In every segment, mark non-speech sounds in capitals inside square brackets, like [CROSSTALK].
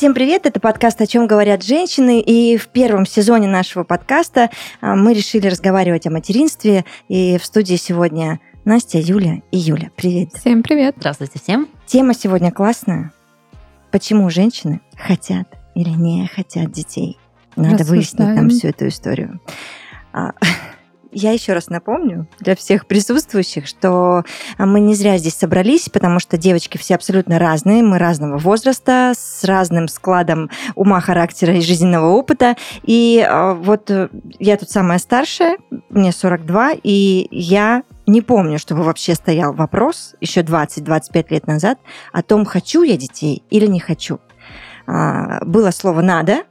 Всем привет, это подкаст «О чем говорят женщины», и в первом сезоне нашего подкаста а, мы решили разговаривать о материнстве, и в студии сегодня Настя, Юля и Юля. Привет. Всем привет. Здравствуйте всем. Тема сегодня классная. Почему женщины хотят или не хотят детей? Надо выяснить нам всю эту историю. [LAUGHS] А, я еще раз напомню для всех присутствующих, что мы не зря здесь собрались, потому что девочки все абсолютно разные, мы разного возраста, с разным складом ума, характера и жизненного опыта. И а, вот э, я тут самая старшая, мне 42, и я не помню, чтобы вообще стоял вопрос еще 20-25 лет назад о том, хочу я детей или не хочу. А, было слово «надо»,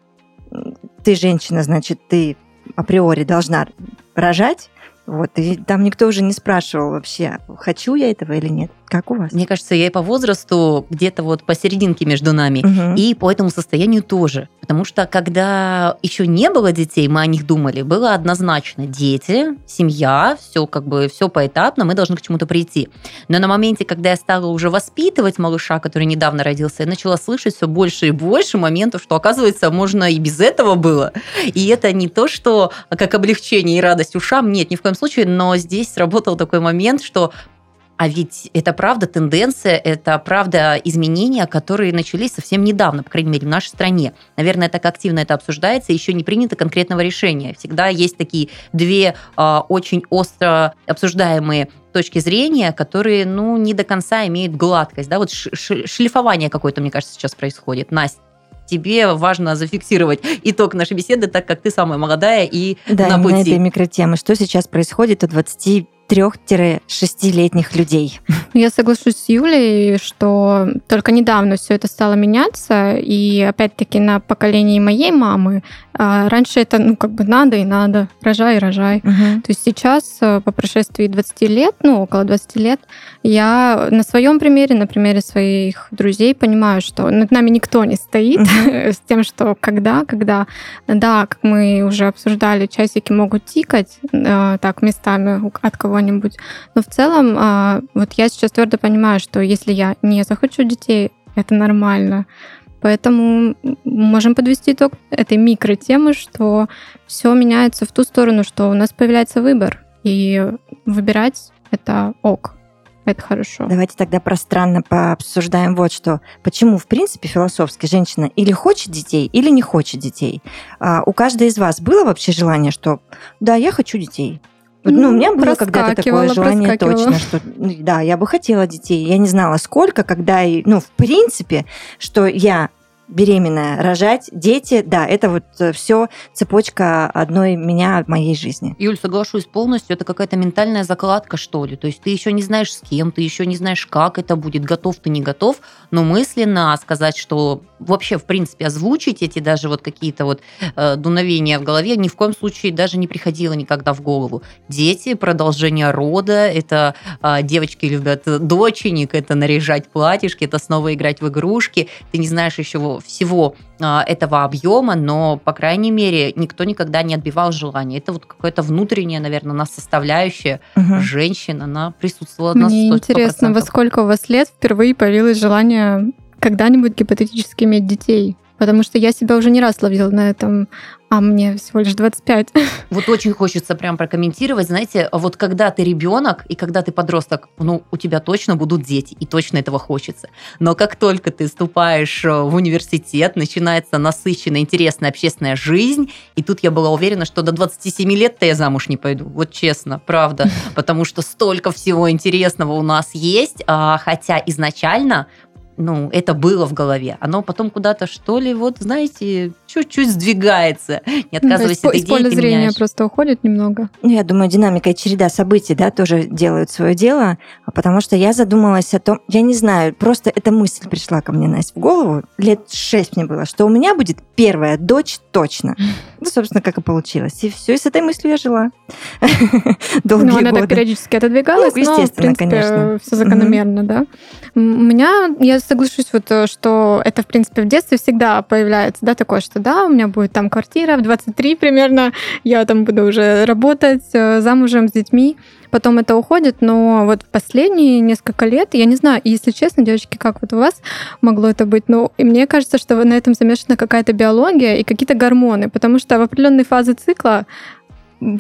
ты женщина, значит, ты априори должна рожать, вот, и там никто уже не спрашивал вообще, хочу я этого или нет. Как у вас? Мне кажется, я и по возрасту где-то вот посерединке между нами, угу. и по этому состоянию тоже. Потому что когда еще не было детей, мы о них думали, было однозначно дети, семья, все как бы все поэтапно, мы должны к чему-то прийти. Но на моменте, когда я стала уже воспитывать малыша, который недавно родился, я начала слышать все больше и больше моментов, что оказывается можно и без этого было. И это не то, что как облегчение и радость ушам, нет, ни в коем случае, но здесь сработал такой момент, что а ведь это правда тенденция, это правда изменения, которые начались совсем недавно, по крайней мере, в нашей стране. Наверное, так активно это обсуждается, еще не принято конкретного решения. Всегда есть такие две э, очень остро обсуждаемые точки зрения, которые, ну, не до конца имеют гладкость, да, вот шлифование какое-то, мне кажется, сейчас происходит. Настя, тебе важно зафиксировать итог нашей беседы, так как ты самая молодая и да, на пути. Да, этой микротемы. Что сейчас происходит у 20 трех-шестилетних людей. [LAUGHS] Я соглашусь с Юлей, что только недавно все это стало меняться, и опять-таки на поколении моей мамы а, раньше это ну как бы надо и надо, рожай и рожай. Угу. То есть сейчас э, по прошествии 20 лет, ну около 20 лет, я на своем примере, на примере своих друзей понимаю, что над нами никто не стоит угу. [LAUGHS] с тем, что когда, когда, да, как мы уже обсуждали, часики могут тикать э, так местами от кого кого-нибудь. Но в целом, а, вот я сейчас твердо понимаю, что если я не захочу детей, это нормально. Поэтому можем подвести итог этой микротемы, что все меняется в ту сторону, что у нас появляется выбор. И выбирать это ок. Это хорошо. Давайте тогда пространно пообсуждаем вот что. Почему, в принципе, философски женщина или хочет детей, или не хочет детей? А у каждой из вас было вообще желание, что да, я хочу детей, ну, у меня было когда-то такое желание точно, что да, я бы хотела детей. Я не знала, сколько, когда и, ну, в принципе, что я беременная, рожать, дети, да, это вот э, все цепочка одной меня, моей жизни. Юль, соглашусь полностью, это какая-то ментальная закладка, что ли. То есть ты еще не знаешь с кем, ты еще не знаешь, как это будет, готов ты, не готов, но мысленно сказать, что вообще, в принципе, озвучить эти даже вот какие-то вот э, дуновения в голове ни в коем случае даже не приходило никогда в голову. Дети, продолжение рода, это э, девочки любят доченик, это наряжать платьишки, это снова играть в игрушки, ты не знаешь еще всего а, этого объема, но, по крайней мере, никто никогда не отбивал желание. Это вот какое-то внутреннее, наверное, нас составляющая угу. женщина, она присутствовала на Мне интересно, во сколько у вас лет впервые появилось желание когда-нибудь гипотетически иметь детей? Потому что я себя уже не раз ловила на этом а мне всего лишь 25. [LAUGHS] Вот очень хочется прям прокомментировать, знаете, вот когда ты ребенок и когда ты подросток, ну, у тебя точно будут дети, и точно этого хочется. Но как только ты вступаешь э, в университет, начинается насыщенная, интересная общественная жизнь, и тут я была уверена, что до 27 лет-то я замуж не пойду. Вот честно, правда. [LAUGHS] Потому что столько всего интересного у нас есть, а, хотя изначально ну, это было в голове. Оно потом куда-то, что ли, вот, знаете, чуть-чуть сдвигается. Не отказывайся ну, от идеи, из поля зрения меняешь. просто уходит немного. Ну, я думаю, динамика и череда событий, да, тоже делают свое дело, потому что я задумалась о том, я не знаю, просто эта мысль пришла ко мне, Настя, в голову, лет шесть мне было, что у меня будет первая дочь точно. [LAUGHS] Ну, собственно, как и получилось. И все, и с этой мыслью я жила. [LAUGHS] Долгие ну, она так периодически отодвигалась, ну, естественно, но, в принципе, конечно. все закономерно, да. У меня, я соглашусь, вот, что это, в принципе, в детстве всегда появляется, да, такое, что да, у меня будет там квартира в 23 примерно, я там буду уже работать, э, замужем с детьми. Потом это уходит, но вот последние несколько лет, я не знаю, если честно, девочки, как вот у вас могло это быть, но и мне кажется, что на этом замешана какая-то биология и какие-то гормоны, потому что в определенной фазе цикла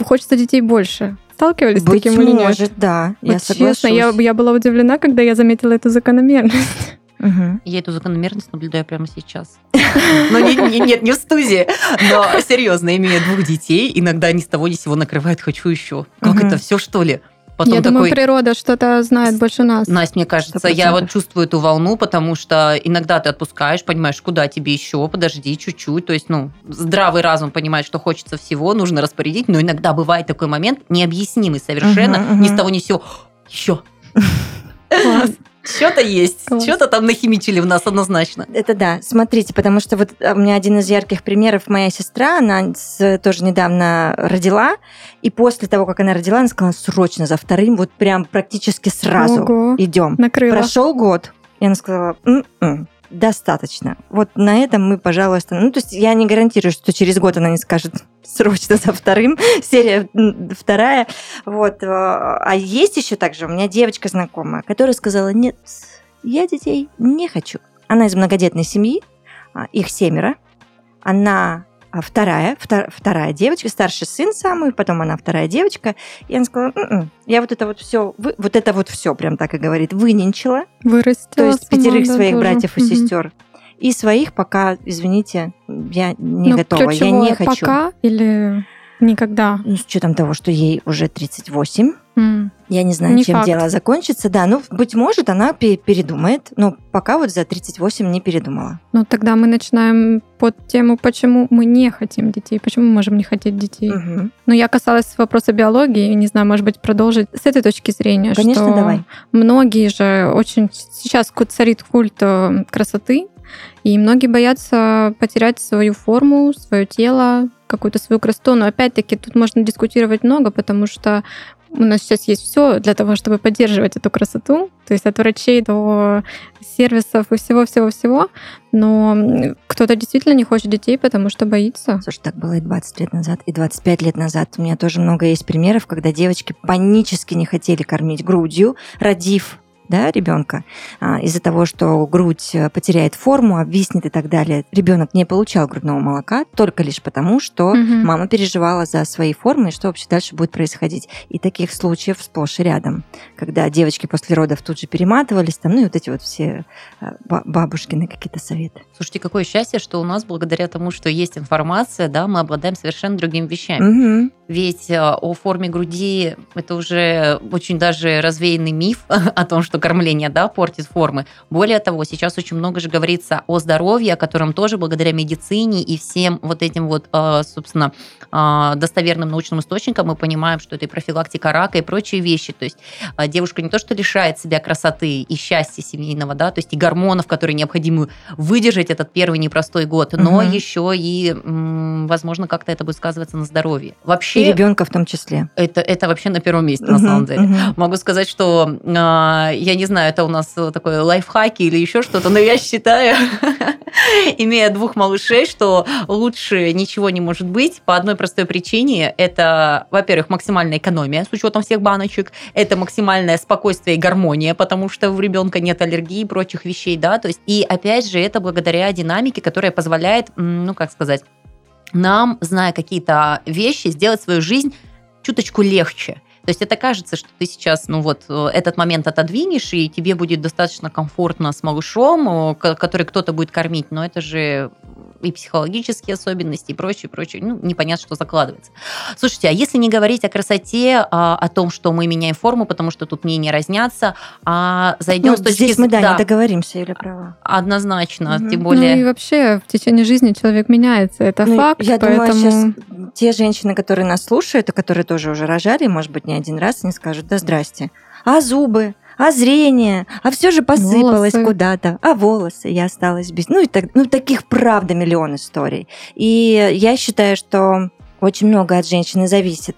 хочется детей больше. Сталкивались Быть с таким или нет? может, да. Вот я честно, я, я была удивлена, когда я заметила эту закономерность. Угу. Я эту закономерность наблюдаю прямо сейчас. [LAUGHS] Но не, не, нет, не в студии. Но серьезно, имея двух детей, иногда ни с того ни с сего накрывает «хочу еще». Как это все, что ли? Потом я такой, думаю, природа что-то знает больше нас. Настя, мне кажется, 100%. я вот чувствую эту волну, потому что иногда ты отпускаешь, понимаешь, куда тебе еще, подожди чуть-чуть. То есть, ну, здравый разум понимает, что хочется всего, нужно распорядить, но иногда бывает такой момент, необъяснимый совершенно, Мгм, ни с того ни с сего. Еще. [LAUGHS] Класс. Что-то есть, что-то там нахимичили в нас однозначно. Это да. Смотрите, потому что вот а, у меня один из ярких примеров, моя сестра, она тоже недавно родила, и после того, как она родила, она сказала, срочно за вторым, вот прям практически сразу Ого. идем. Накрыла. Прошел год, и она сказала, «М-м, достаточно. Вот на этом мы, пожалуйста... Ну, то есть я не гарантирую, что через год она не скажет [LAUGHS] срочно за вторым, [LAUGHS] серия вторая. Вот. э, А есть еще также у меня девочка знакомая, которая сказала, нет, я детей не хочу. Она из многодетной семьи, а, их семеро. Она а, вторая, втор- вторая девочка, старший сын самый, потом она вторая девочка. И она сказала, «М-м, я вот это вот все, вот это вот все, прям так и говорит, выненчила. Вырастила То есть пятерых своих тоже. братьев и Мгм. сестер. И своих пока, извините, я не Ну, готова, я не хочу. Пока или никогда? Ну, с учетом того, что ей уже 38, М. я не знаю, Не чем факт. дело закончится. Да, ну, быть может, она пе- передумает, но пока вот за 38 не передумала. Ну, тогда мы начинаем под тему, почему мы не хотим детей, почему мы можем не хотеть детей. Мгм. Но я касалась вопроса биологии, не знаю, может быть, продолжить с этой точки зрения, Конечно, что давай. многие же очень... Сейчас царит культ э, красоты, и многие боятся потерять свою форму, свое тело, какую-то свою красоту. Но опять-таки тут можно дискутировать много, потому что у нас сейчас есть все для того, чтобы поддерживать эту красоту, то есть от врачей до сервисов и всего-всего-всего. Но кто-то действительно не хочет детей, потому что боится. Слушай, так было и 20 лет назад, и 25 лет назад. У меня тоже много есть примеров, когда девочки панически не хотели кормить грудью, родив да, ребенка, а, из-за того, что грудь э, потеряет форму, обвиснет и так далее. Ребенок не получал грудного молока только лишь потому, что Мгм. мама переживала за свои формы и что вообще дальше будет происходить. И таких случаев сплошь и рядом, когда девочки после родов тут же перематывались, там, ну и вот эти вот все э, ба- бабушкины какие-то советы. Слушайте, какое счастье, что у нас, благодаря тому, что есть информация, да, мы обладаем совершенно другими вещами. Мгм. Ведь э, о форме груди это уже очень даже развеянный миф [LAUGHS] о том, что кормление да, портит формы. Более того, сейчас очень много же говорится о здоровье, о котором тоже благодаря медицине и всем вот этим вот, э, собственно, э, достоверным научным источникам мы понимаем, что это и профилактика рака и прочие вещи. То есть э, девушка не то, что лишает себя красоты и счастья семейного, да, то есть и гормонов, которые необходимы выдержать этот первый непростой год, но Мгм. еще и, возможно, как-то это будет сказываться на здоровье. Вообще, И ребенка в том числе. это, это вообще на первом месте, на Мгм, самом деле. мгм. Могу сказать, что а, я не знаю, это у нас такой лайфхаки или еще что-то, но я считаю, [LAUGHS] имея двух малышей, что лучше ничего не может быть по одной простой причине. Это, во-первых, максимальная экономия с учетом всех баночек, это максимальное спокойствие и гармония, потому что у ребенка нет аллергии и прочих вещей, да, то есть и опять же это благодаря динамике, которая позволяет, ну как сказать, нам, зная какие-то вещи, сделать свою жизнь чуточку легче. То есть это кажется, что ты сейчас, ну вот, э, этот момент отодвинешь, и тебе будет достаточно комфортно с малышом, э, ко- который кто-то будет кормить, но это же и психологические особенности, и прочее, прочее. Ну, непонятно, что закладывается. Слушайте, а если не говорить о красоте, а, о том, что мы меняем форму, потому что тут мнения разнятся, а зайдем Ну, с точки здесь мы, да, да, не договоримся, Юля права. однозначно, Мгм. тем Ну более... и вообще в течение жизни человек меняется, это Ну, факт, Я поэтому... думаю, сейчас те женщины, которые нас слушают, и которые тоже уже рожали, может быть, не один раз, они скажут, да здрасте. А зубы? А зрение? А все же посыпалось куда-то. А волосы? Я осталась без... Ну, и так, ну, таких, правда, миллион историй. И я считаю, что очень много от женщины зависит.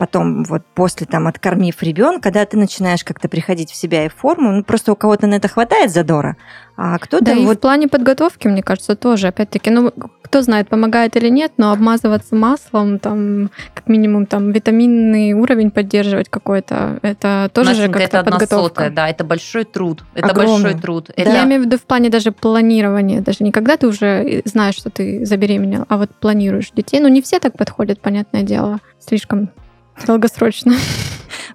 Потом вот после там откормив ребенка, когда ты начинаешь как-то приходить в себя и в форму, ну просто у кого-то на это хватает задора, а кто-то да, вот... и в плане подготовки, мне кажется, тоже, опять-таки, ну, кто знает, помогает или нет, но обмазываться маслом, там, как минимум, там, витаминный уровень поддерживать какой-то, это тоже Настенька, же как-то это подготовка. Сотая, да, это большой труд. Это Огромный. большой труд. Это... Я имею в виду в плане даже планирования, даже не когда ты уже знаешь, что ты забеременел, а вот планируешь детей. Ну, не все так подходят, понятное дело, слишком долгосрочно.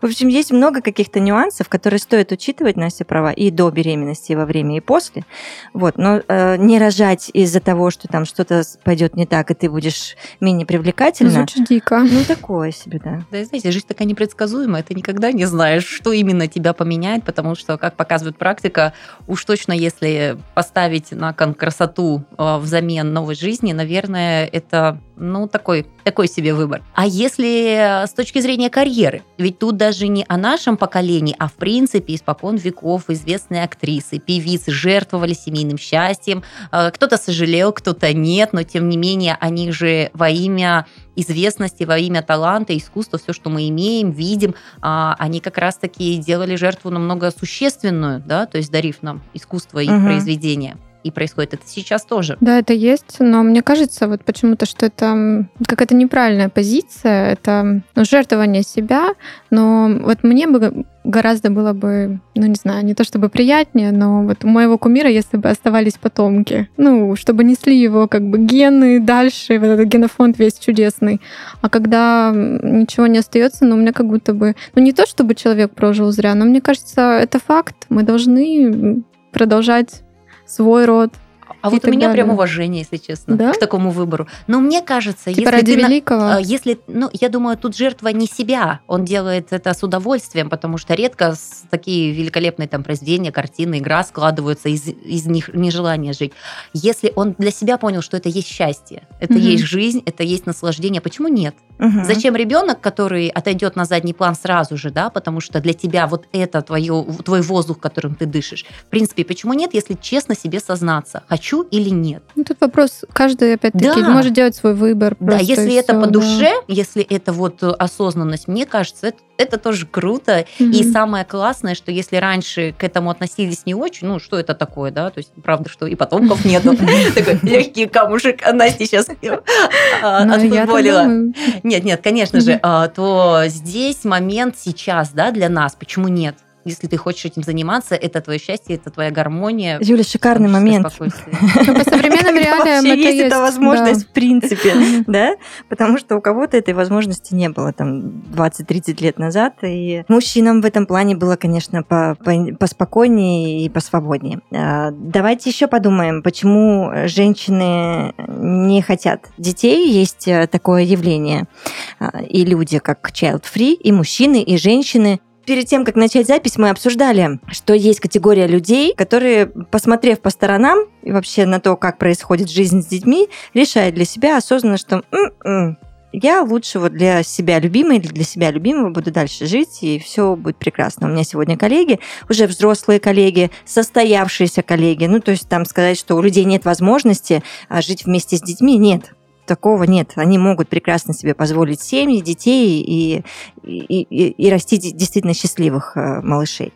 В общем, есть много каких-то нюансов, которые стоит учитывать, Настя права, и до беременности, и во время, и после. Вот. Но э, не рожать из-за того, что там что-то пойдет не так, и ты будешь менее привлекательна. Звучит дико. Ну, такое себе, да. Да, знаете, жизнь такая непредсказуемая, ты никогда не знаешь, что именно тебя поменяет, потому что, как показывает практика, уж точно, если поставить на кон красоту э, взамен новой жизни, наверное, это ну, такой, такой себе выбор. А если с точки зрения карьеры? Ведь тут даже не о нашем поколении, а в принципе испокон веков известные актрисы, певицы жертвовали семейным счастьем. Э, кто-то сожалел, кто-то нет, но тем не менее они же во имя известности, во имя таланта, искусства, все, что мы имеем, видим, а, они как раз-таки делали жертву намного существенную, да, то есть дарив нам искусство и угу. произведения и происходит это сейчас тоже. Да, это есть, но мне кажется вот почему-то, что это какая-то неправильная позиция, это ну, жертвование себя, но вот мне бы гораздо было бы, ну не знаю, не то чтобы приятнее, но вот у моего кумира, если бы оставались потомки, ну, чтобы несли его как бы гены дальше, вот этот генофонд весь чудесный. А когда ничего не остается, ну, у меня как будто бы, ну, не то чтобы человек прожил зря, но мне кажется, это факт. Мы должны продолжать свой род. А вот у меня прям уважение, если честно, да? к такому выбору. Но мне кажется, типа если ради ты великого. На, если, ну, я думаю, тут жертва не себя, он делает это с удовольствием, потому что редко такие великолепные там произведения, картины, игра складываются из, из них нежелания жить. Если он для себя понял, что это есть счастье, это угу. есть жизнь, это есть наслаждение, почему нет? Угу. Зачем ребенок, который отойдет на задний план сразу же, да, потому что для тебя вот это твое, твой воздух, которым ты дышишь. В принципе, почему нет, если честно себе сознаться, хочу или нет? Ну, тут вопрос, каждый, опять-таки, да. может делать свой выбор. Да, если это все, по душе, да. если это вот осознанность, мне кажется, это, это тоже круто. Угу. И самое классное, что если раньше к этому относились не очень, ну, что это такое, да, то есть, правда, что и потомков нету. [LAUGHS] Такой легкий камушек, а Настя сейчас ну, отфутболила. Нет, нет, конечно же, а, то здесь момент сейчас, да, для нас. Почему нет? Если ты хочешь этим заниматься, это твое счастье, это твоя гармония. Юля, шикарный момент. [LAUGHS] По современным реалиям это есть эта возможность в принципе, [LAUGHS] [LAUGHS] да? Потому что у кого-то этой возможности не было там 20-30 лет назад, и мужчинам в этом плане было, конечно, поспокойнее и посвободнее. А, давайте еще подумаем, почему женщины не хотят детей. Есть э, такое явление. А, и люди, как child-free, и мужчины, и женщины перед тем, как начать запись, мы обсуждали, что есть категория людей, которые, посмотрев по сторонам и вообще на то, как происходит жизнь с детьми, решают для себя осознанно, что м-м, я лучше вот для себя любимой или для себя любимого буду дальше жить, и все будет прекрасно. У меня сегодня коллеги, уже взрослые коллеги, состоявшиеся коллеги. Ну, то есть там сказать, что у людей нет возможности а, жить вместе с детьми, нет такого нет. Они могут прекрасно себе позволить семьи, детей и, и, и, и растить действительно счастливых э, малышей.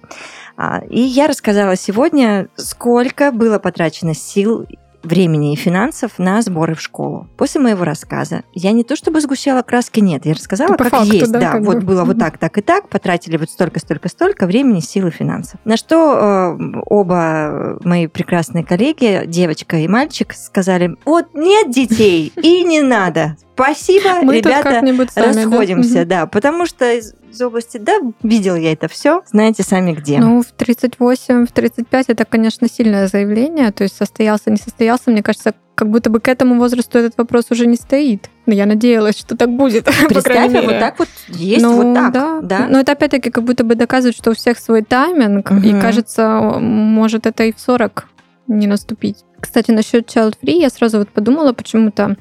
А, и я рассказала сегодня, сколько было потрачено сил времени и финансов на сборы в школу. После моего рассказа я не то чтобы сгущала краски, нет, я рассказала, как факту, есть. Да, да вот бы. было вот так, так и так, потратили вот столько, столько, столько времени, сил и финансов. На что э, оба мои прекрасные коллеги, девочка и мальчик, сказали, вот нет детей и не надо. Спасибо, Мы ребята, расходимся, да? да, потому что из, области, да, видел я это все, знаете сами где. Ну, в 38, в 35 это, конечно, сильное заявление, то есть состоялся, не состоялся, мне кажется, как будто бы к этому возрасту этот вопрос уже не стоит. Но я надеялась, что так будет. [LAUGHS] Представь, вот так вот есть, ну, вот так. Да. да. Но это опять-таки как будто бы доказывает, что у всех свой тайминг, угу. и кажется, может это и в 40 не наступить. Кстати, насчет child free я сразу вот подумала почему-то, а,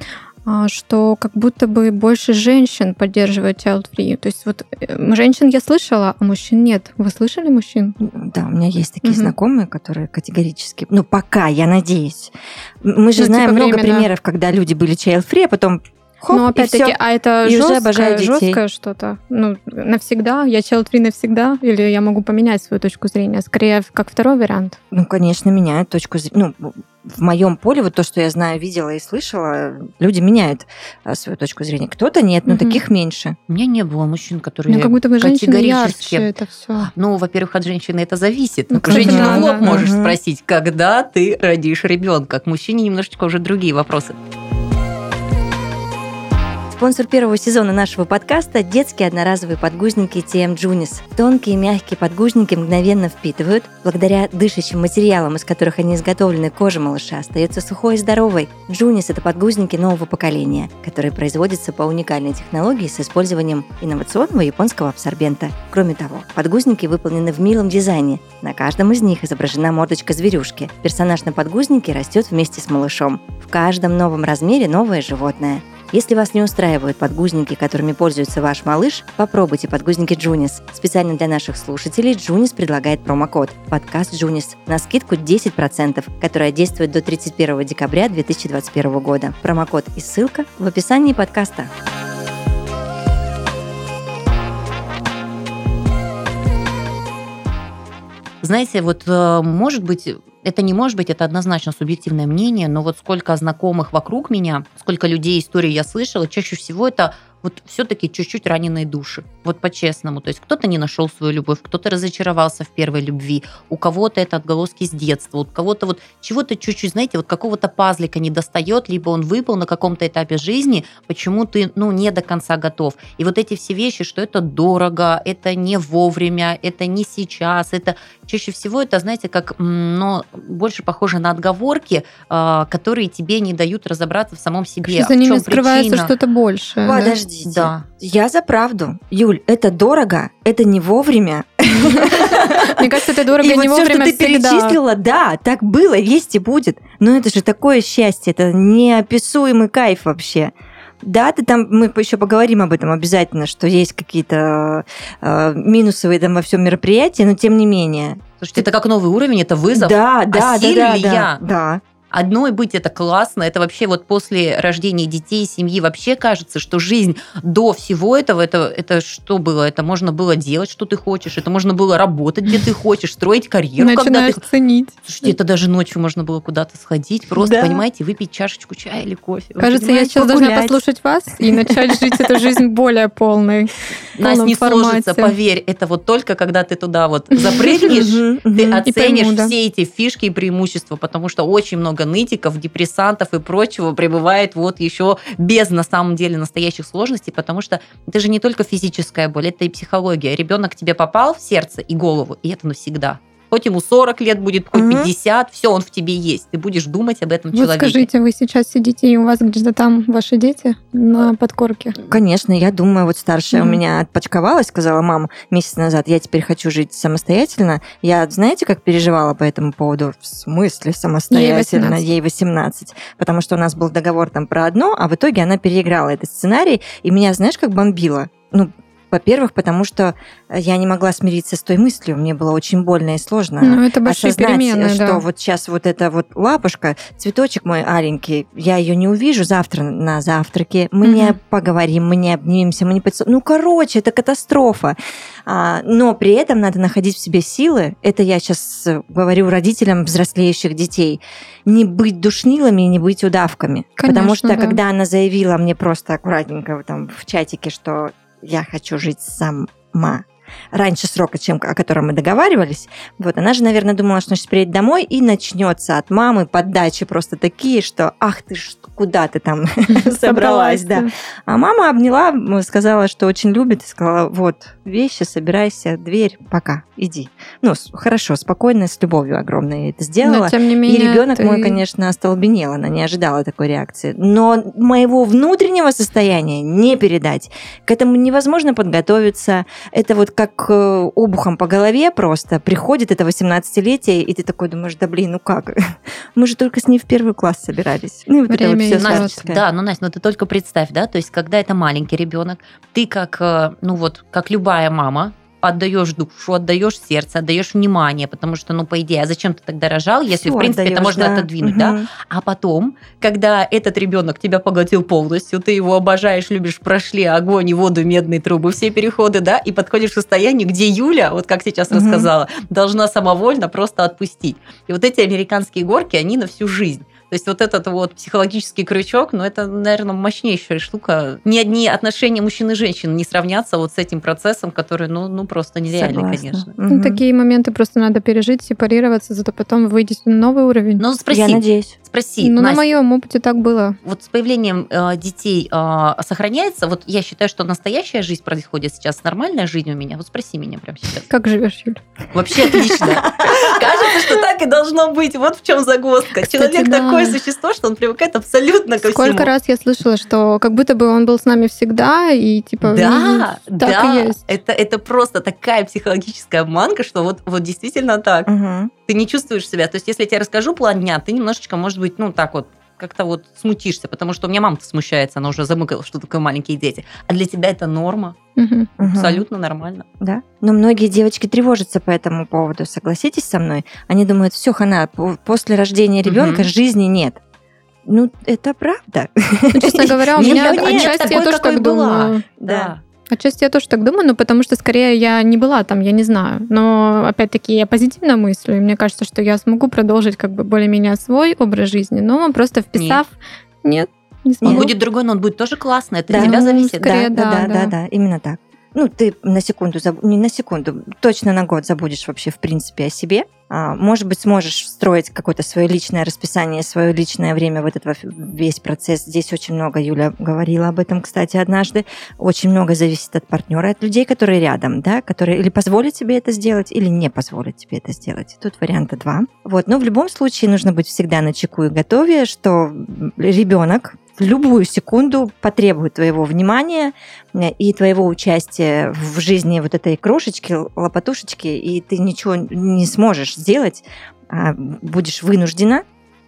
что как будто бы больше женщин поддерживают child free. То есть вот э, женщин я слышала, а мужчин нет. Вы слышали мужчин? Да, у меня есть такие угу. знакомые, которые категорически, ну пока, я надеюсь. Мы же ну, знаем типа много временно. примеров, когда люди были child free, а потом Хоп, ну, опять-таки, а это и жесткое, жесткое что-то? Ну, навсегда? Я child free навсегда? Или я могу поменять свою точку зрения? Скорее, как второй вариант. Ну, конечно, меняют точку зрения. Ну, в моем поле, вот то, что я знаю, видела и слышала, люди меняют а, свою точку зрения. Кто-то нет, но угу. таких меньше. У меня не было мужчин, которые ну, как будто бы категорически... это все. Ну, во-первых, от женщины это зависит. Ну, Женщину да, в лоб да. можешь угу. спросить, когда ты родишь ребенка. К мужчине немножечко уже другие вопросы. Спонсор первого сезона нашего подкаста – детские одноразовые подгузники TM Junis. Тонкие и мягкие подгузники мгновенно впитывают. Благодаря дышащим материалам, из которых они изготовлены, кожа малыша остается сухой и здоровой. Junis – это подгузники нового поколения, которые производятся по уникальной технологии с использованием инновационного японского абсорбента. Кроме того, подгузники выполнены в милом дизайне. На каждом из них изображена мордочка зверюшки. Персонаж на подгузнике растет вместе с малышом. В каждом новом размере новое животное. Если вас не устраивают подгузники, которыми пользуется ваш малыш, попробуйте подгузники Joonies. Специально для наших слушателей Joonies предлагает промокод «Подкаст Joonies» на скидку 10%, которая действует до 31 декабря 2021 года. Промокод и ссылка в описании подкаста. Знаете, вот э, может быть это не может быть, это однозначно субъективное мнение, но вот сколько знакомых вокруг меня, сколько людей истории я слышала, чаще всего это вот все-таки чуть-чуть раненые души. Вот по-честному. То есть кто-то не нашел свою любовь, кто-то разочаровался в первой любви, у кого-то это отголоски с детства, у кого-то вот чего-то чуть-чуть, знаете, вот какого-то пазлика не достает, либо он выпал на каком-то этапе жизни, почему ты, ну, не до конца готов. И вот эти все вещи, что это дорого, это не вовремя, это не сейчас, это чаще всего это, знаете, как, но больше похоже на отговорки, а, которые тебе не дают разобраться в самом себе. Что за ними скрывается что-то большее. Подожди, подождите. Да. Я за правду. Юль, это дорого, это не вовремя. [LAUGHS] Мне кажется, это дорого и не вот вовремя все, что ты перечислила, да, так было, есть и будет. Но это же такое счастье, это неописуемый кайф вообще. Да, ты там, мы еще поговорим об этом обязательно, что есть какие-то э, минусовые там во всем мероприятии, но тем не менее. Слушайте, это как новый уровень, это вызов. Да, да, а да, да, да, я? да. Одной быть это классно, это вообще вот после рождения детей, семьи вообще кажется, что жизнь до всего этого, это, это что было? Это можно было делать, что ты хочешь, это можно было работать, где ты хочешь, строить карьеру, Начинаешь когда ты... ценить. Слушайте, это даже ночью можно было куда-то сходить, просто, да. понимаете, выпить чашечку чая или кофе. Кажется, я сейчас погулять. должна послушать вас и начать жить эту жизнь более полной. [LAUGHS] Настя, не сложится, поверь, это вот только когда ты туда вот запрыгнешь, ты оценишь все эти фишки и преимущества, потому что очень много нытиков, депрессантов и прочего пребывает вот еще без на самом деле настоящих сложностей, потому что это же не только физическая боль, это и психология. Ребенок тебе попал в сердце и голову, и это навсегда хоть ему 40 лет будет, хоть угу. 50, все, он в тебе есть. Ты будешь думать об этом вот человеке. скажите, вы сейчас сидите, и у вас где-то там ваши дети на подкорке? Конечно, я думаю, вот старшая угу. у меня отпочковалась, сказала мама месяц назад, я теперь хочу жить самостоятельно. Я, знаете, как переживала по этому поводу? В смысле самостоятельно? Ей 18. Ей 18. Потому что у нас был договор там про одно, а в итоге она переиграла этот сценарий, и меня, знаешь, как бомбило? Ну, во-первых, потому что я не могла смириться с той мыслью. Мне было очень больно и сложно ну, это большие осознать, перемены, что да. вот сейчас вот эта вот лапушка, цветочек мой аленький, я ее не увижу завтра на завтраке. Мы mm-hmm. не поговорим, мы не обнимемся, мы не поцелуем. Ну, короче, это катастрофа. А, но при этом надо находить в себе силы. Это я сейчас говорю родителям взрослеющих детей. Не быть душнилами и не быть удавками. Конечно, Потому что да. когда она заявила мне просто аккуратненько там в чатике, что я хочу жить сама раньше срока, чем о котором мы договаривались. Вот, она же, наверное, думала, что сейчас приедет домой и начнется от мамы подачи просто такие, что ах ты ж, куда ты там [LAUGHS] собралась, да. А мама обняла, сказала, что очень любит, и сказала, вот, вещи, собирайся, дверь, пока, иди. Ну, хорошо, спокойно, с любовью огромной это сделала. Но, тем не менее, и ребенок ты... мой, конечно, остолбенел, она не ожидала такой реакции. Но моего внутреннего состояния не передать. К этому невозможно подготовиться. Это вот как э, обухом по голове просто приходит это 18-летие, и ты такой думаешь, да блин, ну как? [LAUGHS] Мы же только с ней в первый класс собирались. Ну, вот Время это вот все Настя, Да, ну, Настя, ну ты только представь, да, то есть когда это маленький ребенок, ты как, э, ну вот, как любая мама, отдаешь душу, отдаешь сердце, отдаешь внимание, потому что, ну, по идее, а зачем ты тогда рожал, если, Всё в принципе, отдаёшь, это можно да. отодвинуть, угу. да? А потом, когда этот ребенок тебя поглотил полностью, ты его обожаешь, любишь, прошли огонь и воду, медные трубы, все переходы, да, и подходишь к состоянию, где Юля, вот как сейчас угу. рассказала, должна самовольно просто отпустить. И вот эти американские горки, они на всю жизнь. То есть вот этот вот психологический крючок, ну, это, наверное, мощнейшая штука. Ни одни отношения мужчин и женщин не сравнятся вот с этим процессом, который, ну, ну просто нереальный, Согласна. конечно. Угу. Ну, такие моменты просто надо пережить, сепарироваться, зато потом выйдете на новый уровень. Ну, спроси. Я надеюсь. Спроси. Ну, Настя, на моем опыте так было. Вот с появлением э, детей э, сохраняется, вот я считаю, что настоящая жизнь происходит сейчас, нормальная жизнь у меня. Вот спроси меня прямо сейчас. Как живешь, Юль? Вообще отлично. [LAUGHS] Кажется, что так и должно быть. Вот в чем загвоздка. Человек такое существо, что он привыкает абсолютно ко всему. Сколько раз я слышала, что как будто бы он был с нами всегда, и типа... Да, да. Это, это просто такая психологическая обманка, что вот, вот действительно так. Ты не чувствуешь себя. То есть, если я тебе расскажу план дня, ты немножечко, может быть, ну так вот как-то вот смутишься, потому что у меня мама смущается, она уже замыкала, что такое маленькие дети. А для тебя это норма. Угу. Абсолютно нормально. Да. Но многие девочки тревожатся по этому поводу. Согласитесь со мной? Они думают, все, хана, после рождения ребенка угу. жизни нет. Ну, это правда. Ну, честно говоря, у меня отчасти я тоже так думаю. Да. Отчасти я тоже так думаю, но потому что скорее я не была там, я не знаю. Но опять-таки я позитивно мыслю, и мне кажется, что я смогу продолжить как бы более-менее свой образ жизни, но просто вписав... Нет, нет не смогу. Он будет другой, но он будет тоже классный, это да, тебя зависит. Скорее, да, да, да, да, да, именно так ну, ты на секунду, не на секунду, точно на год забудешь вообще, в принципе, о себе. А, может быть, сможешь встроить какое-то свое личное расписание, свое личное время в этот весь процесс. Здесь очень много, Юля говорила об этом, кстати, однажды. Очень много зависит от партнера, от людей, которые рядом, да, которые или позволят тебе это сделать, или не позволят тебе это сделать. Тут варианта два. Вот, но в любом случае нужно быть всегда на чеку и готове, что ребенок в любую секунду потребует твоего внимания э, и твоего участия в жизни вот этой крошечки, лопатушечки, и ты ничего не сможешь сделать, а будешь вынуждена,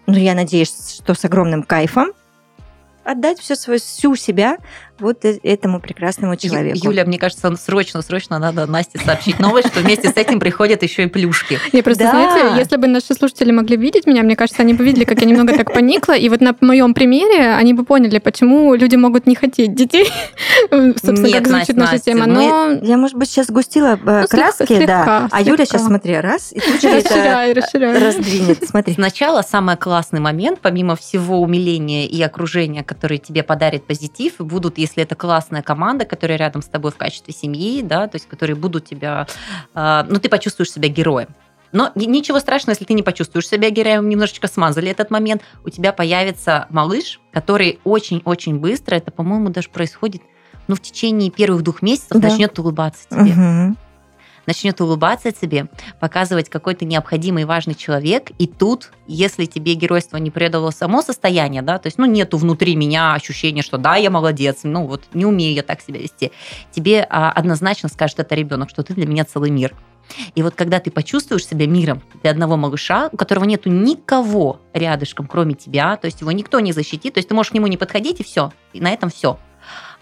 но я надеюсь, что с огромным кайфом, отдать все свое, всю себя вот э, этому прекрасному человеку. Юля, мне кажется, срочно-срочно надо Насте сообщить новость, что вместе с этим приходят еще и плюшки. Я просто, да. знаете, если бы наши слушатели могли видеть меня, мне кажется, они бы видели, как я немного так поникла, и вот на моем примере они бы поняли, почему люди могут не хотеть детей. [LAUGHS] Собственно, Нет, как звучит наша Настя, тема. Но... Я, может быть, сейчас густила э, ну, краски, слегка, да. Слегка. А Юля сейчас, смотри, раз, и тут же [LAUGHS] это раздвинет. Смотри. Сначала самый классный момент, помимо всего умиления и окружения, которое тебе подарит позитив, будут, если если это классная команда, которая рядом с тобой в качестве семьи, да, то есть которые будут тебя, э, ну, ты почувствуешь себя героем. Но ничего страшного, если ты не почувствуешь себя героем, немножечко смазали этот момент, у тебя появится малыш, который очень-очень быстро, это, по-моему, даже происходит, ну, в течение первых двух месяцев да. начнет улыбаться тебе. Угу начнет улыбаться тебе, показывать, какой ты необходимый и важный человек, и тут, если тебе геройство не предало само состояние, да, то есть, ну, нету внутри меня ощущения, что да, я молодец, ну, вот не умею я так себя вести, тебе а, однозначно скажет это ребенок, что ты для меня целый мир. И вот когда ты почувствуешь себя миром для одного малыша, у которого нету никого рядышком, кроме тебя, то есть его никто не защитит, то есть ты можешь к нему не подходить, и все, и на этом все.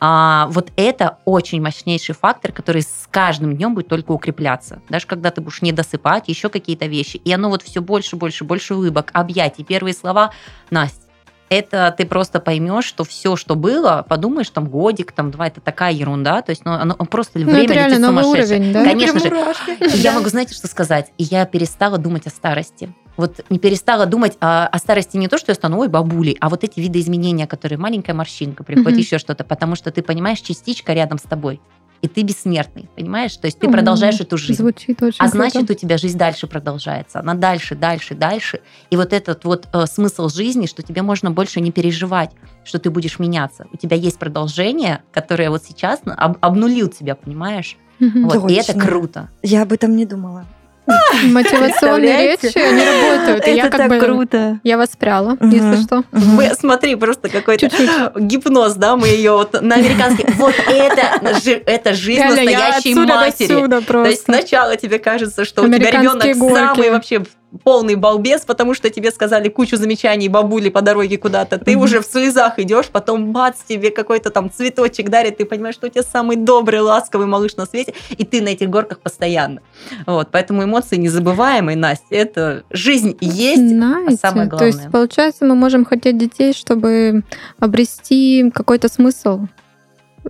А, вот это очень мощнейший фактор, который с каждым днем будет только укрепляться. Даже когда ты будешь не досыпать, еще какие-то вещи. И оно вот все больше, больше, больше улыбок, объятий. Первые слова, Настя, это ты просто поймешь, что все, что было, подумаешь, там годик, там два, это такая ерунда, то есть, ну, оно просто ну, время это реально летит новый уровень, да? Конечно же. Я могу, знаете, что сказать? Я перестала думать о старости вот не перестала думать о, о старости не то, что я стану ой, бабулей, а вот эти виды изменения, которые маленькая морщинка приходит, угу. еще что-то, потому что ты понимаешь, частичка рядом с тобой. И ты бессмертный, понимаешь? То есть ты продолжаешь эту жизнь. Звучит очень а значит, у тебя жизнь дальше продолжается. Она дальше, дальше, дальше. И вот этот вот э, смысл жизни, что тебе можно больше не переживать, что ты будешь меняться. У тебя есть продолжение, которое вот сейчас об, обнулил тебя, понимаешь? Угу. Вот, и это круто. Я об этом не думала. [LAUGHS] Мотивационные речи, они работают. Это я как так бы, круто. Я воспряла, угу. если что. Мы, смотри, просто какой-то гипноз, да, мы ее вот на американский. [LAUGHS] Вот это, это жизнь настоящей матери. То есть сначала тебе кажется, что у тебя ребенок самый вообще полный балбес, потому что тебе сказали кучу замечаний бабули по дороге куда-то, ты mm-hmm. уже в слезах идешь, потом бац, тебе какой-то там цветочек дарит, ты понимаешь, что у тебя самый добрый, ласковый малыш на свете, и ты на этих горках постоянно. Вот, поэтому эмоции незабываемые, Настя, это жизнь есть, Знаете, а самое главное. То есть, получается, мы можем хотеть детей, чтобы обрести какой-то смысл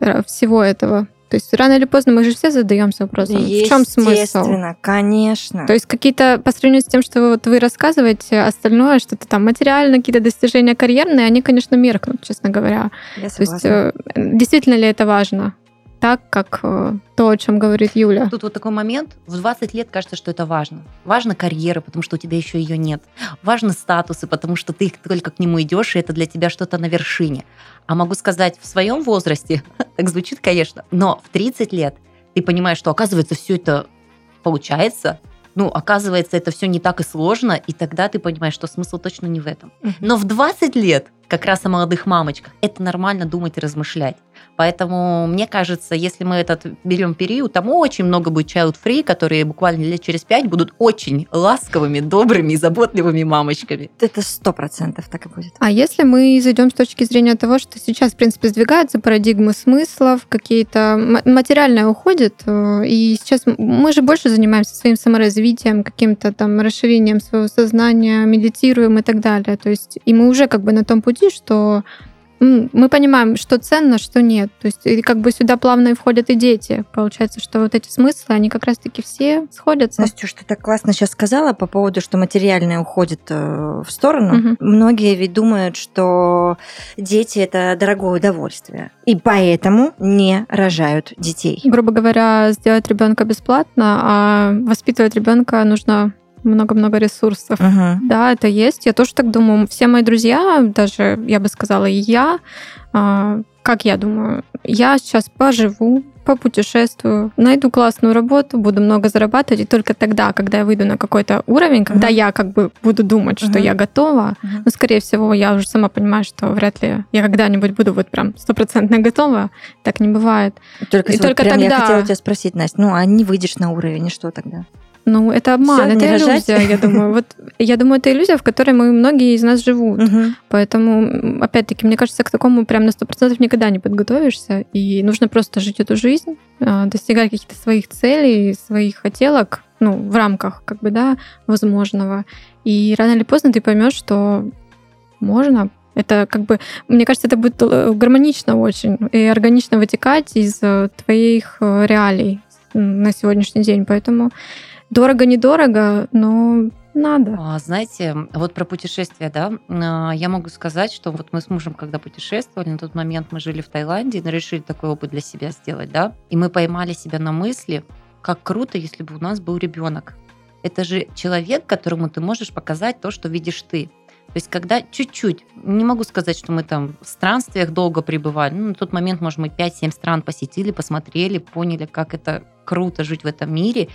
э, всего этого. То есть рано или поздно мы же все задаемся вопросом, в чем смысл? Естественно, конечно. То есть какие-то по сравнению с тем, что вот вы рассказываете, остальное, что-то там материально, какие-то достижения карьерные, они, конечно, меркнут, честно говоря. Я согласна. То есть э, действительно ли это важно? Так, как э, то, о чем говорит Юля. Тут вот такой момент. В 20 лет кажется, что это важно. Важна карьера, потому что у тебя еще ее нет. Важны статусы, потому что ты только к нему идешь, и это для тебя что-то на вершине. А могу сказать, в своем возрасте, [LAUGHS] так звучит, конечно, но в 30 лет ты понимаешь, что оказывается все это получается, ну, оказывается, это все не так и сложно, и тогда ты понимаешь, что смысл точно не в этом. Но в 20 лет как раз о молодых мамочках. Это нормально думать и размышлять. Поэтому, мне кажется, если мы этот берем период, там очень много будет child-free, которые буквально лет через пять будут очень ласковыми, добрыми и заботливыми мамочками. Это сто процентов так и будет. А если мы зайдем с точки зрения того, что сейчас, в принципе, сдвигаются парадигмы смыслов, какие-то материальное уходит, э, и сейчас мы же больше занимаемся своим саморазвитием, каким-то там расширением своего сознания, медитируем и так далее. То есть, и мы уже как бы на том пути, пути, что мы понимаем, что ценно, что нет. То есть и как бы сюда плавно и входят и дети. Получается, что вот эти смыслы, они как раз-таки все сходятся. Настюш, ты так классно сейчас сказала по поводу, что материальное уходит э, в сторону. Угу. Многие ведь думают, что дети – это дорогое удовольствие. И поэтому не рожают детей. Грубо говоря, сделать ребенка бесплатно, а воспитывать ребенка нужно много-много ресурсов. Uh-huh. Да, это есть. Я тоже так думаю. Все мои друзья, даже я бы сказала, и я, а, как я думаю, я сейчас поживу, попутешествую, найду классную работу, буду много зарабатывать, и только тогда, когда я выйду на какой-то уровень, когда uh-huh. я как бы буду думать, что uh-huh. я готова, uh-huh. ну, скорее всего, я уже сама понимаю, что вряд ли я когда-нибудь буду вот прям стопроцентно готова. Так не бывает. Только, и вот только прям тогда... я хотела тебя спросить, Настя, ну, а не выйдешь на уровень, и что тогда? Ну, это обман, Всё, это иллюзия, я думаю. Вот я думаю, это иллюзия, в которой мы многие из нас живут. Угу. Поэтому, опять-таки, мне кажется, к такому прям на сто процентов никогда не подготовишься. И нужно просто жить эту жизнь, а, достигать каких-то своих целей, своих хотелок, ну, в рамках, как бы, да, возможного. И рано или поздно ты поймешь, что можно это как бы, мне кажется, это будет э, гармонично очень и органично вытекать из э, твоих э, реалий на сегодняшний день. Поэтому Дорого-недорого, но надо. А, знаете, вот про путешествия, да, а, я могу сказать, что вот мы с мужем, когда путешествовали, на тот момент мы жили в Таиланде, и решили такой опыт для себя сделать, да, и мы поймали себя на мысли, как круто, если бы у нас был ребенок. Это же человек, которому ты можешь показать то, что видишь ты. То есть, когда чуть-чуть, не могу сказать, что мы там в странствиях долго пребывали, ну, на тот момент, может, мы 5-7 стран посетили, посмотрели, поняли, как это круто жить в этом мире.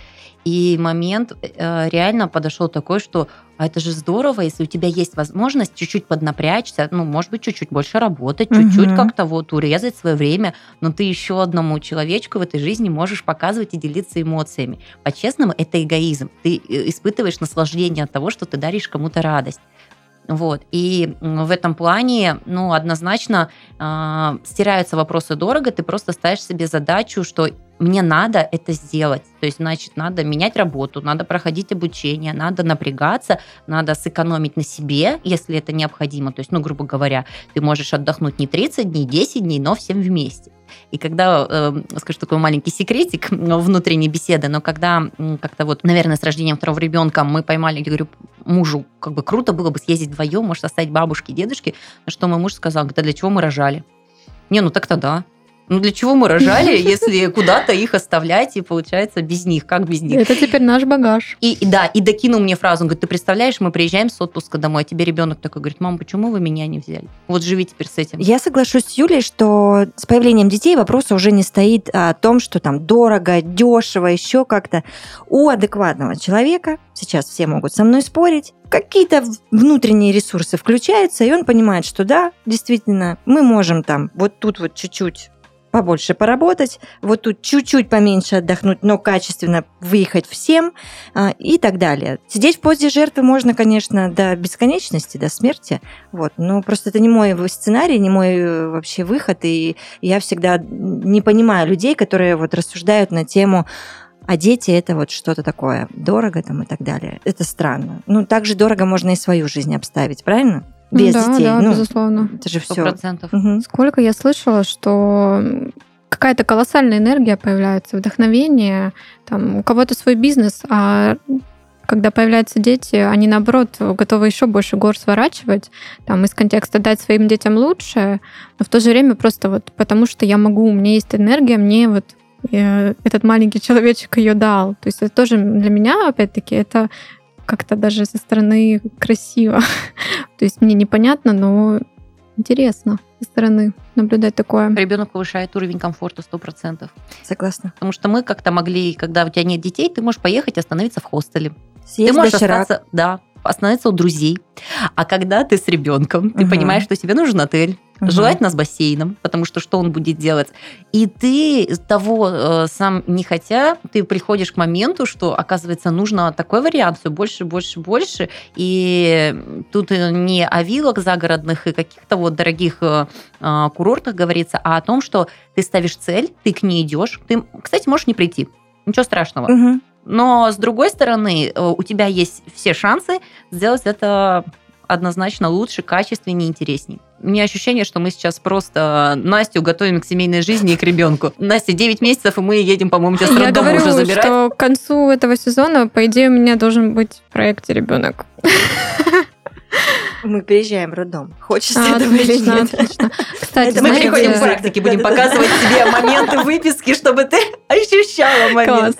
И момент э, реально подошел такой, что а это же здорово, если у тебя есть возможность чуть-чуть поднапрячься, ну, может быть, чуть-чуть больше работать, чуть-чуть угу. как-то вот урезать свое время, но ты еще одному человечку в этой жизни можешь показывать и делиться эмоциями. По-честному, это эгоизм. Ты э, испытываешь наслаждение от того, что ты даришь кому-то радость. Вот. И в этом плане, ну, однозначно э, стираются вопросы дорого, ты просто ставишь себе задачу, что мне надо это сделать. То есть, значит, надо менять работу, надо проходить обучение, надо напрягаться, надо сэкономить на себе, если это необходимо. То есть, ну, грубо говоря, ты можешь отдохнуть не 30 дней, 10 дней, но всем вместе. И когда, э, скажу такой маленький секретик [LAUGHS] внутренней беседы, но когда как-то вот, наверное, с рождением второго ребенка мы поймали, я говорю, мужу, как бы круто было бы съездить вдвоем, может, оставить бабушки, дедушки, на что мой муж сказал, да для чего мы рожали? Не, ну так-то да. Ну для чего мы рожали, [LAUGHS] если куда-то их оставлять, и получается без них? Как без них? Это теперь наш багаж. И, да, и докинул мне фразу, он говорит, ты представляешь, мы приезжаем с отпуска домой, а тебе ребенок такой говорит, мам, почему вы меня не взяли? Вот живи теперь с этим. Я соглашусь с Юлей, что с появлением детей вопрос уже не стоит о том, что там дорого, дешево, еще как-то. У адекватного человека, сейчас все могут со мной спорить, какие-то внутренние ресурсы включаются, и он понимает, что да, действительно, мы можем там вот тут вот чуть-чуть побольше поработать, вот тут чуть-чуть поменьше отдохнуть, но качественно выехать всем а, и так далее. Сидеть в позе жертвы можно, конечно, до бесконечности, до смерти, вот, но просто это не мой сценарий, не мой э, вообще выход, и я всегда не понимаю людей, которые вот рассуждают на тему а дети это вот что-то такое дорого там и так далее. Это странно. Ну, также дорого можно и свою жизнь обставить, правильно? Без да, детей. Да, ну, безусловно. Это же все. Угу. Сколько я слышала, что какая-то колоссальная энергия появляется, вдохновение, там у кого-то свой бизнес, а когда появляются дети, они, наоборот, готовы еще больше гор сворачивать, там, из контекста дать своим детям лучшее, но в то же время просто вот потому, что я могу, у меня есть энергия, мне вот Э, этот маленький человечек ее дал. То есть это тоже для меня, опять-таки, это как-то даже со стороны красиво. [LAUGHS] То есть мне непонятно, но интересно со стороны наблюдать такое. Ребенок повышает уровень комфорта 100%. Согласна. Потому что мы как-то могли, когда у тебя нет детей, ты можешь поехать остановиться в хостеле. Съесть ты можешь остаться, да, остановиться у друзей. А когда ты с ребенком, ты угу. понимаешь, что тебе нужен отель, угу. желательно с бассейном, потому что что он будет делать? И ты того э, сам не хотя, ты приходишь к моменту, что, оказывается, нужно такой вариант, все больше, больше, больше. И тут не о виллах загородных и каких-то вот дорогих э, э, курортах говорится, а о том, что ты ставишь цель, ты к ней идешь. Ты, кстати, можешь не прийти. Ничего страшного. Угу. Но с другой стороны, э, у тебя есть все шансы сделать это однозначно лучше, качественнее, интереснее. У меня ощущение, что мы сейчас просто Настю готовим к семейной жизни и к ребенку. Настя, 9 месяцев, и мы едем, по-моему, тебя с Я говорю, уже забирать. что к концу этого сезона, по идее, у меня должен быть в проекте ребенок. [LAUGHS] Мы приезжаем в роддом. Хочется а, этого отлично, или нет? Отлично. Кстати, мы приходим в практике, будем показывать тебе моменты выписки, чтобы ты [LAUGHS] ощущала момент.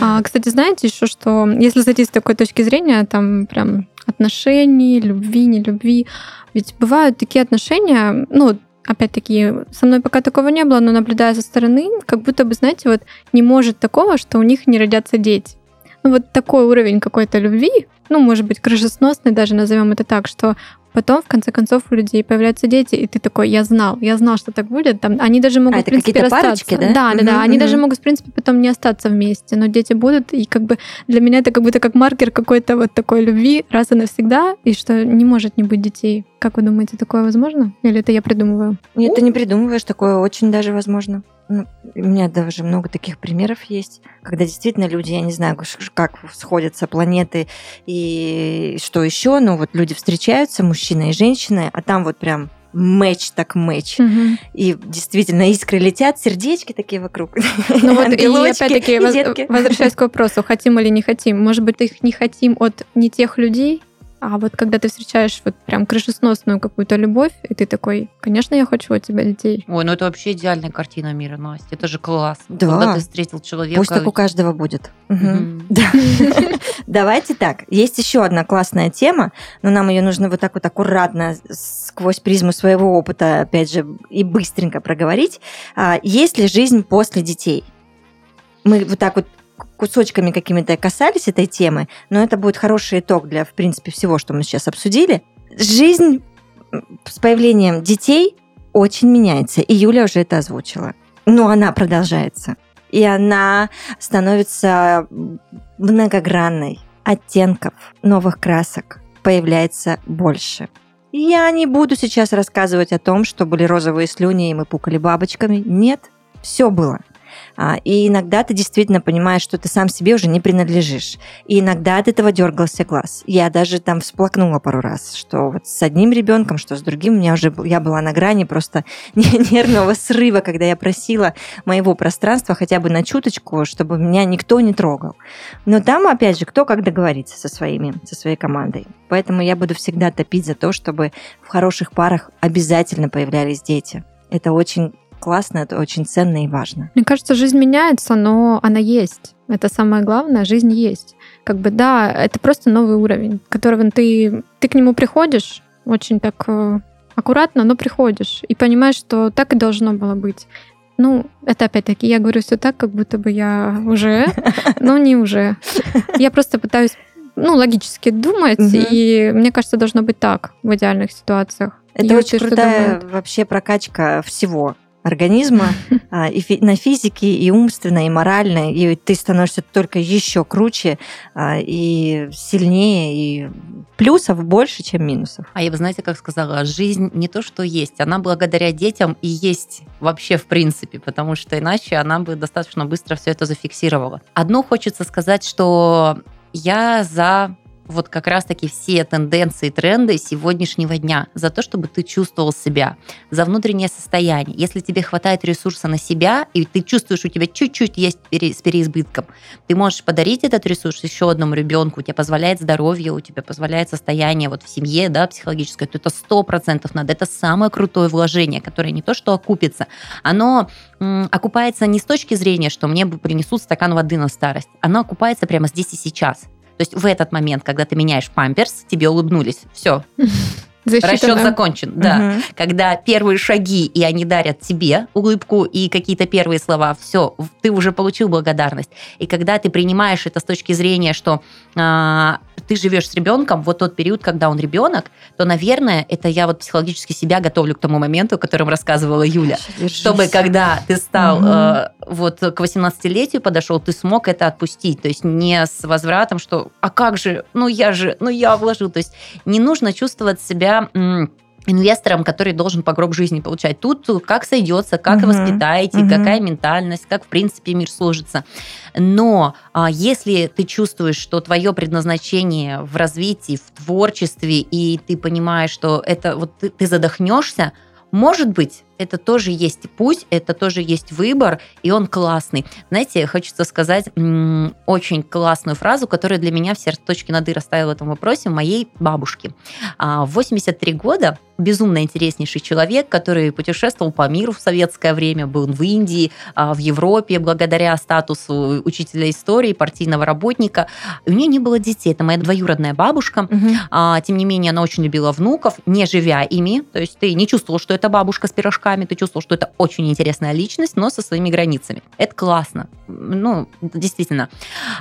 А, кстати, знаете еще, что если зайти с такой точки зрения, там прям отношений, любви, не любви, ведь бывают такие отношения, ну, опять-таки, со мной пока такого не было, но наблюдая со стороны, как будто бы, знаете, вот не может такого, что у них не родятся дети. Ну, вот такой уровень какой-то любви, ну, может быть, крышесносный даже, назовем это так, что потом, в конце концов, у людей появляются дети, и ты такой, я знал, я знал, что так будет. Там, они даже могут, а, в принципе, расстаться. Парочки, да? Да, да, да. Они даже могут, в принципе, потом не остаться вместе, но дети будут, и как бы для меня это как будто как маркер какой-то вот такой любви раз и навсегда, и что не может не быть детей. Как вы думаете, такое возможно? Или это я придумываю? Нет, ты не придумываешь, такое очень даже возможно. Ну, у меня даже много таких примеров есть, когда действительно люди, я не знаю, как сходятся планеты и что еще, но вот люди встречаются, мужчина и женщина, а там вот прям мэч так мэч. Угу. И действительно искры летят, сердечки такие вокруг. [LAUGHS] Ну вот и опять-таки возвращаясь к вопросу, хотим или не хотим. Может быть, их не хотим от не тех людей, а вот когда ты встречаешь вот прям крышесносную какую-то любовь, и ты такой, конечно, я хочу от тебя детей. Ой, ну это вообще идеальная картина мира, Настя. Это же класс. Да. Когда ты встретил человека. Пусть так у каждого будет. [LAUGHS] Давайте так. Есть еще одна классная тема, но нам ее нужно вот так вот аккуратно сквозь призму своего опыта, опять же, и быстренько проговорить. А, есть ли жизнь после детей? Мы вот так вот кусочками какими-то касались этой темы, но это будет хороший итог для, в принципе, всего, что мы сейчас обсудили. Жизнь с появлением детей очень меняется, и Юля уже это озвучила. Но она продолжается. И она становится многогранной. Оттенков, новых красок появляется больше. Я не буду сейчас рассказывать о том, что были розовые слюни, и мы пукали бабочками. Нет, все было. А, и иногда ты действительно понимаешь, что ты сам себе уже не принадлежишь. И иногда от этого дергался глаз. Я даже там всплакнула пару раз, что вот с одним ребенком, что с другим, у меня уже я была на грани просто [LAUGHS] нервного срыва, когда я просила моего пространства хотя бы на чуточку, чтобы меня никто не трогал. Но там, опять же, кто как договорится со своими, со своей командой. Поэтому я буду всегда топить за то, чтобы в хороших парах обязательно появлялись дети. Это очень классно, это очень ценно и важно. Мне кажется, жизнь меняется, но она есть. Это самое главное, жизнь есть. Как бы да, это просто новый уровень, которого ты, ты к нему приходишь очень так э, аккуратно, но приходишь и понимаешь, что так и должно было быть. Ну, это опять-таки, я говорю все так, как будто бы я уже, [LAUGHS] но не уже. Я просто пытаюсь, ну, логически думать, и мне кажется, должно быть так в идеальных ситуациях. Это очень крутая вообще прокачка всего организма [LAUGHS] а, и фи- на физике, и умственно, и морально, и ты становишься только еще круче а, и сильнее, и плюсов больше, чем минусов. А я бы, знаете, как сказала, жизнь не то, что есть, она благодаря детям и есть вообще в принципе, потому что иначе она бы достаточно быстро все это зафиксировала. Одно хочется сказать, что я за вот как раз-таки все тенденции, тренды сегодняшнего дня, за то, чтобы ты чувствовал себя, за внутреннее состояние. Если тебе хватает ресурса на себя, и ты чувствуешь, у тебя чуть-чуть есть с переизбытком, ты можешь подарить этот ресурс еще одному ребенку, у тебя позволяет здоровье, у тебя позволяет состояние вот в семье, да, психологическое, то это сто процентов надо. Это самое крутое вложение, которое не то, что окупится, оно окупается не с точки зрения, что мне принесут стакан воды на старость, оно окупается прямо здесь и сейчас. То есть в этот момент, когда ты меняешь памперс, тебе улыбнулись. Все. [LAUGHS] Засчитано. Расчет закончен, да. Угу. Когда первые шаги, и они дарят тебе улыбку и какие-то первые слова, все, ты уже получил благодарность. И когда ты принимаешь это с точки зрения, что а, ты живешь с ребенком, вот тот период, когда он ребенок, то, наверное, это я вот психологически себя готовлю к тому моменту, о котором рассказывала Юля, Держись. чтобы когда ты стал угу. э, вот к 18-летию подошел, ты смог это отпустить, то есть не с возвратом, что, а как же, ну я же, ну я вложил, то есть не нужно чувствовать себя инвестором, который должен по гроб жизни получать. Тут как сойдется, как угу. воспитаете, угу. какая ментальность, как в принципе мир сложится. Но а, если ты чувствуешь, что твое предназначение в развитии, в творчестве, и ты понимаешь, что это вот ты, ты задохнешься, может быть, это тоже есть путь, это тоже есть выбор, и он классный. Знаете, хочется сказать очень классную фразу, которая для меня все точки над «и» расставила в этом вопросе, моей бабушки. А, в 83 года безумно интереснейший человек, который путешествовал по миру в советское время, был в Индии, а, в Европе, благодаря статусу учителя истории, партийного работника. У нее не было детей. Это моя двоюродная бабушка. Угу. Тем не менее, она очень любила внуков, не живя ими. То есть ты не чувствовал, что это бабушка с пирожками, руками, ты чувствовал, что это очень интересная личность, но со своими границами. Это классно. Ну, действительно.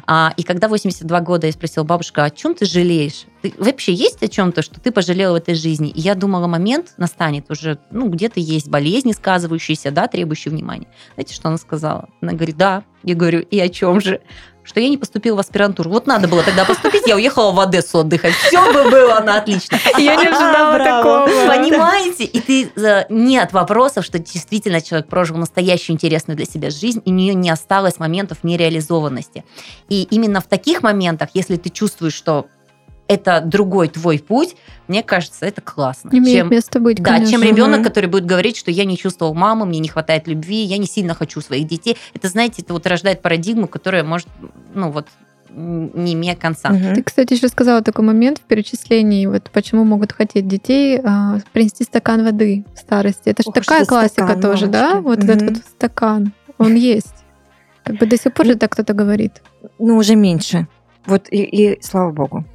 А, и когда 82 года я спросила бабушка, о чем ты жалеешь? Ты, вообще есть о чем-то, что ты пожалела в этой жизни? И я думала, момент настанет уже, ну, где-то есть болезни сказывающиеся, да, требующие внимания. Знаете, что она сказала? Она говорит, да. Я говорю, и о чем же? Что я не поступила в аспирантуру. Вот надо было тогда поступить, я уехала в Одессу отдыхать. Все бы было на отлично. Я не ожидала такого. Понимаете? И ты э, нет вопросов, что действительно человек прожил настоящую интересную для себя жизнь, и у нее не осталось моментов нереализованности. И именно в таких моментах, если ты чувствуешь, что это другой твой путь, мне кажется, это классно. Имеет чем, место быть, Да, чем ребенок, который будет говорить, что я не чувствовал маму, мне не хватает любви, я не сильно хочу своих детей. Это, знаете, это вот рождает парадигму, которая может, ну вот, не имея конца. Угу. Ты, кстати, еще сказала такой момент в перечислении, вот почему могут хотеть детей а, принести стакан воды в старости. Это же такая классика стакан, тоже, мамочки. да? Вот угу. этот вот стакан, он есть. Как бы до сих пор же так кто-то говорит. Ну, уже меньше. Вот и, и слава богу.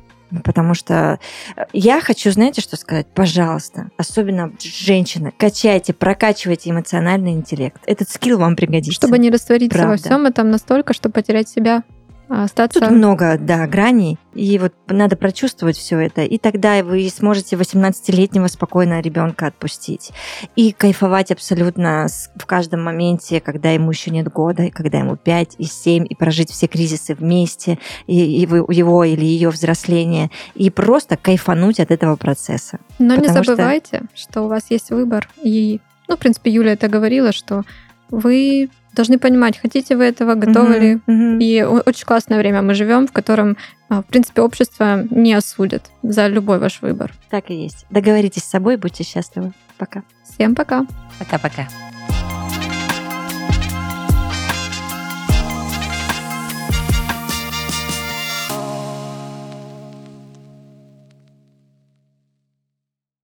Потому что э, я хочу, знаете, что сказать? Пожалуйста, особенно женщины, качайте, прокачивайте эмоциональный интеллект. Этот скилл вам пригодится. Чтобы не раствориться Правда. во всем этом настолько, чтобы потерять себя. А остаться... Тут много, да, граней, и вот надо прочувствовать все это, и тогда вы сможете 18-летнего спокойно ребенка отпустить и кайфовать абсолютно в каждом моменте, когда ему еще нет года, и когда ему 5 и 7, и прожить все кризисы вместе, и, и его или ее взросление, и просто кайфануть от этого процесса. Но не забывайте, что... что у вас есть выбор, и, ну, в принципе, Юля это говорила, что вы должны понимать, хотите вы этого, готовы uh-huh, ли. Uh-huh. И очень классное время мы живем, в котором, а, в принципе, общество не осудит за любой ваш выбор. Так и есть. Договоритесь с собой, будьте счастливы. Пока. Всем пока. Пока-пока.